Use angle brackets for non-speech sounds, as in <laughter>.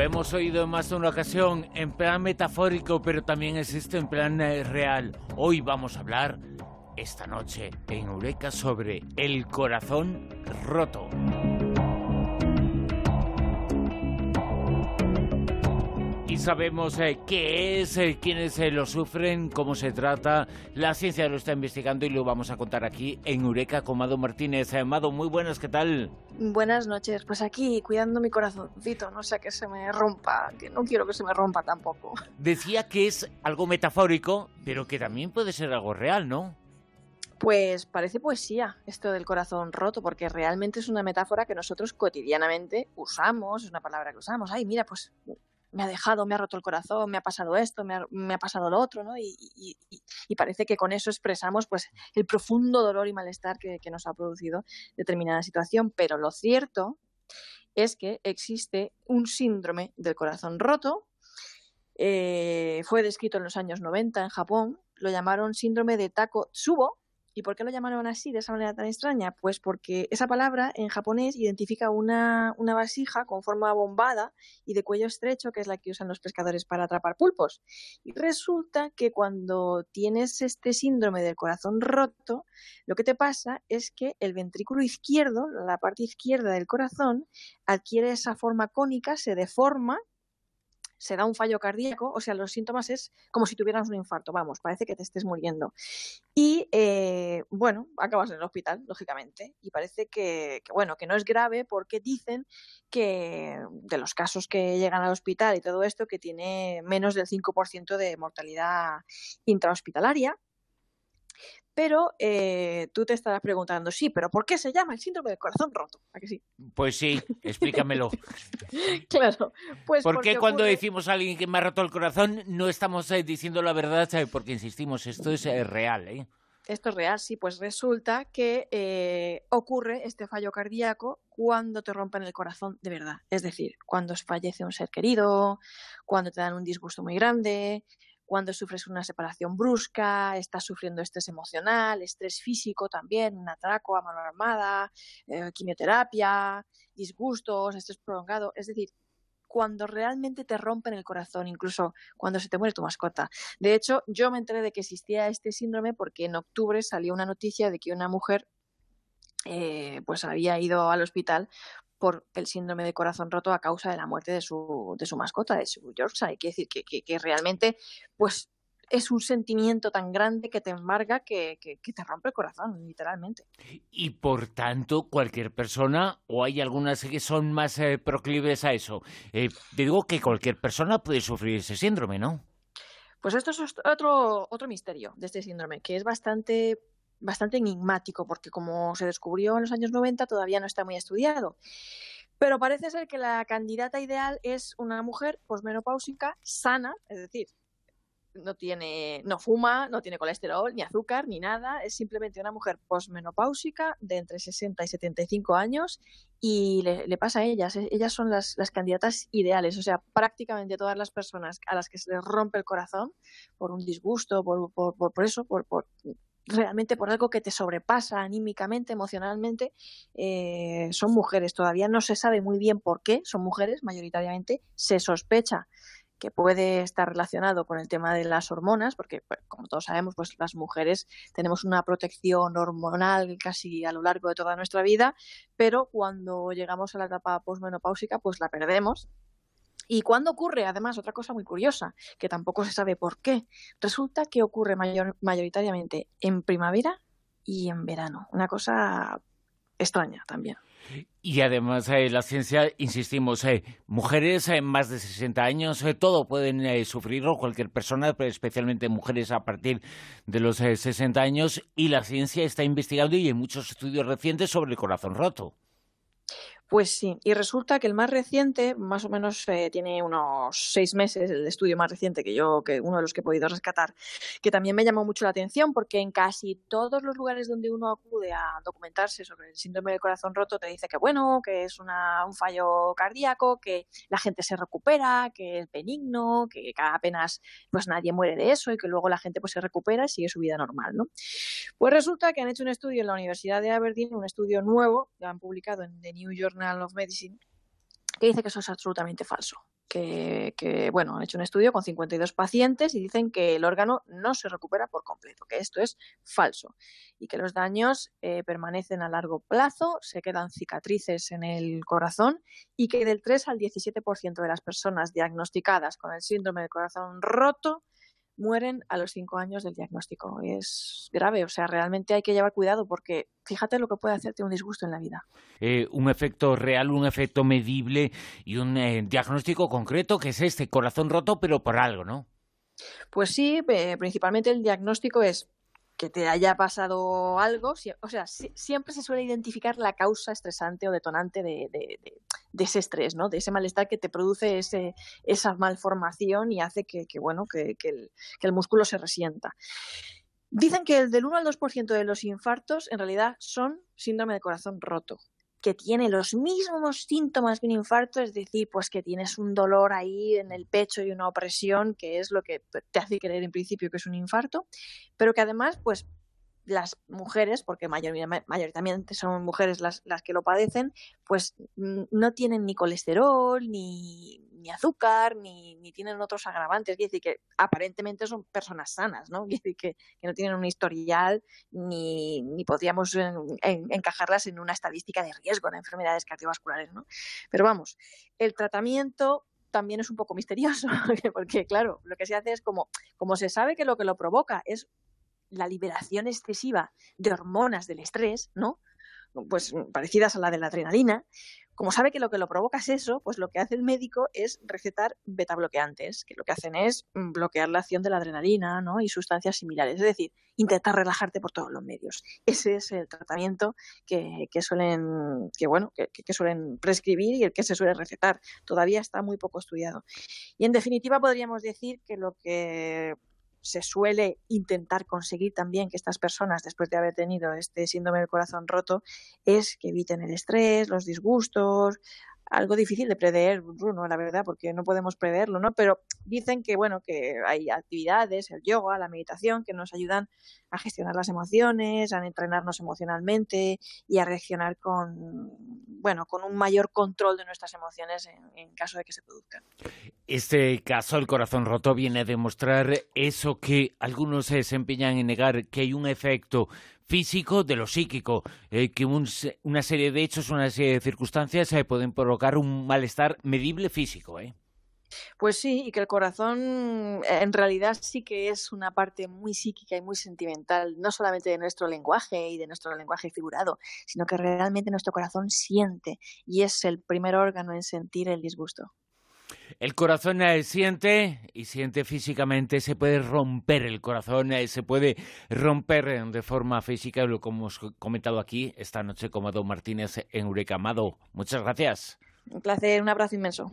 Lo hemos oído más de una ocasión, en plan metafórico, pero también existe en plan eh, real. Hoy vamos a hablar, esta noche, en Eureka, sobre el corazón roto. Sabemos eh, qué es, eh, quiénes eh, lo sufren, cómo se trata. La ciencia lo está investigando y lo vamos a contar aquí en Eureka con Mado Martínez. Mado, muy buenas, ¿qué tal? Buenas noches. Pues aquí, cuidando mi corazoncito, no sea que se me rompa, que no quiero que se me rompa tampoco. Decía que es algo metafórico, pero que también puede ser algo real, ¿no? Pues parece poesía esto del corazón roto, porque realmente es una metáfora que nosotros cotidianamente usamos, es una palabra que usamos. Ay, mira, pues me ha dejado, me ha roto el corazón, me ha pasado esto, me ha, pasado lo otro, ¿no? Y, parece que con eso expresamos pues el profundo dolor y malestar que, nos ha producido determinada situación. Pero lo cierto es que existe un síndrome del corazón roto. Eh, fue descrito en los años 90 en Japón. Lo llamaron síndrome de Takotsubo ¿Y por qué lo llamaron así, de esa manera tan extraña? Pues porque esa palabra en japonés identifica una, una, vasija con forma bombada y de cuello estrecho, que es la que usan los pescadores para atrapar pulpos. Y resulta que cuando tienes este síndrome del corazón roto, lo que te pasa es que el ventrículo izquierdo, la parte izquierda del corazón, adquiere esa forma cónica, se deforma se da un fallo cardíaco, o sea, los síntomas es como si tuvieras un infarto, vamos, parece que te estés muriendo. Y eh, bueno, acabas en el hospital, lógicamente, y parece que, bueno, que no es grave porque dicen que de los casos que llegan al hospital y todo esto, que tiene menos del 5% de mortalidad intrahospitalaria, pero eh, tú te estarás preguntando, sí, pero ¿por qué se llama el síndrome del corazón roto? ¿A que sí? Pues sí, explícamelo. <laughs> claro. Pues ¿Por qué cuando decimos a alguien que me ha roto el corazón no estamos eh, diciendo la verdad? Porque insistimos, esto es eh, real, ¿eh? Esto es real, sí, pues resulta que ocurre este fallo cardíaco cuando te rompen el corazón de verdad. Es decir, cuando fallece un ser querido, cuando te dan un disgusto muy grande, cuando sufres una separación brusca, estás sufriendo estrés emocional, estrés físico también, un atraco a mano armada, eh, quimioterapia, disgustos, estrés prolongado. Es decir, cuando realmente te rompen el corazón, incluso cuando se te muere tu mascota. De hecho, yo me enteré de que existía este síndrome porque en octubre salió una noticia de que una mujer eh, pues había ido al hospital por el síndrome de corazón roto a causa de la muerte de su, de su mascota, de su Yorkshire. Quiere decir que, que, realmente, pues es un sentimiento tan grande que te embarga que, que, te rompe el corazón, literalmente. Y por tanto, cualquier persona, o hay algunas que son más eh, proclives a eso, eh, digo que cualquier persona puede sufrir ese síndrome, ¿no? Pues esto es otro, otro misterio de este síndrome, que es bastante bastante enigmático, porque como se descubrió en los años 90 todavía no está muy estudiado. Pero parece ser que la candidata ideal es una mujer posmenopáusica sana, es decir, no tiene, no fuma, no tiene colesterol, ni azúcar, ni nada. Es simplemente una mujer posmenopáusica de entre 60 y 75 años y le, pasa a ellas. Ellas son las, las, candidatas ideales. O sea, prácticamente todas las personas a las que se les rompe el corazón por un disgusto, por, por, por, eso, por, por realmente por algo que te sobrepasa anímicamente, emocionalmente, eh, son mujeres. Todavía no se sabe muy bien por qué son mujeres, mayoritariamente se sospecha que puede estar relacionado con el tema de las hormonas, porque pues, como todos sabemos, pues las mujeres tenemos una protección hormonal casi a lo largo de toda nuestra vida, pero cuando llegamos a la etapa posmenopáusica, pues la perdemos ¿Y cuándo ocurre? Además, otra cosa muy curiosa, que tampoco se sabe por qué. Resulta que ocurre mayor, mayoritariamente en primavera y en verano. Una cosa extraña también. Y además eh, la ciencia, insistimos, eh, mujeres en más de 60 años, eh, todo pueden sufrirlo, cualquier persona, pero especialmente mujeres a partir de los 60 años, y la ciencia está investigando y hay muchos estudios recientes sobre el corazón roto. Pues sí, y resulta que el más reciente, más o menos eh, tiene unos seis meses, el estudio más reciente que yo, que uno de los que he podido rescatar, que también me llamó mucho la atención porque en casi todos los lugares donde uno acude a documentarse sobre el síndrome del corazón roto te dice que bueno, que es una, un fallo cardíaco, que la gente se recupera, que es benigno, que apenas pues nadie muere de eso y que luego la gente pues se recupera y sigue su vida normal, ¿no? Pues resulta que han hecho un estudio en la Universidad de Aberdeen, un estudio nuevo, que han publicado en The New York of Medicine, que dice que eso es absolutamente falso. que, bueno, han hecho un estudio con 52 pacientes y dicen que el órgano no se recupera por completo, que esto es falso y que los daños eh, permanecen a largo plazo, se quedan cicatrices en el corazón y que del 3 al 17% de las personas diagnosticadas con el síndrome del corazón roto mueren a los cinco años del diagnóstico. Es grave, o sea, realmente hay que llevar cuidado porque fíjate lo que puede hacerte un disgusto en la vida. Eh, un efecto real, un efecto medible y un eh, diagnóstico concreto que es este corazón roto, pero por algo, ¿no? Pues sí, eh, principalmente el diagnóstico es que te haya pasado algo, o sea, siempre se suele identificar la causa estresante o detonante de, ese estrés, ¿no? De ese malestar que te produce ese, esa malformación y hace que, bueno, que, el, que el músculo se resienta. Dicen que el del 1 al 2% de los infartos en realidad son síndrome de corazón roto que tiene los mismos síntomas que un infarto, es decir, pues que tienes un dolor ahí en el pecho y una opresión, que es lo que te hace creer en principio que es un infarto, pero que además, pues las mujeres, porque mayoritariamente son mujeres las, que lo padecen, pues no tienen ni colesterol, ni, ni azúcar, ni, ni, tienen otros agravantes. Quiere decir que aparentemente son personas sanas, ¿no? <laughs> Quiere decir que, no tienen un historial ni, ni podríamos encajarlas en una estadística de riesgo de enfermedades cardiovasculares, ¿no? Pero vamos, el tratamiento también es un poco misterioso, <laughs> porque claro, lo que se hace es como, como se sabe que lo que lo provoca es la liberación excesiva de hormonas del estrés, ¿no? Pues parecidas a la de la adrenalina, como sabe que lo que lo provoca es eso, pues lo que hace el médico es recetar beta bloqueantes, que lo que hacen es mm, bloquear la acción de la adrenalina ¿no? y sustancias similares. Es decir, intentar relajarte por todos los medios. Ese es el tratamiento que, suelen, que, bueno, que, que, suelen prescribir y el que se suele recetar. Todavía está muy poco estudiado. Y en definitiva podríamos decir que lo que se suele intentar conseguir también que estas personas, después de haber tenido este síndrome del corazón roto, es que eviten el estrés, los disgustos, algo difícil de prever, Bruno, la verdad, porque no podemos preverlo, ¿no? Pero dicen que, bueno, que hay actividades, el yoga, la meditación, que nos ayudan a gestionar las emociones, a entrenarnos emocionalmente y a reaccionar con, bueno, con un mayor control de nuestras emociones en, caso de que se produzcan. Este caso, el corazón roto, viene a demostrar eso que algunos se empeñan en negar, que hay un efecto físico de lo psíquico, eh, que una serie de hechos, una serie de circunstancias eh, pueden provocar un malestar medible físico. ¿eh? Pues sí, y que el corazón en realidad sí que es una parte muy psíquica y muy sentimental, no solamente de nuestro lenguaje y de nuestro lenguaje figurado, sino que realmente nuestro corazón siente y es el primer órgano en sentir el disgusto. El corazón eh, siente y siente físicamente, se puede romper el corazón, eh, se puede romper eh, de forma física, lo como hemos comentado aquí esta noche con Amado Martínez en Eureka. Amado, muchas gracias. Un placer, un abrazo inmenso.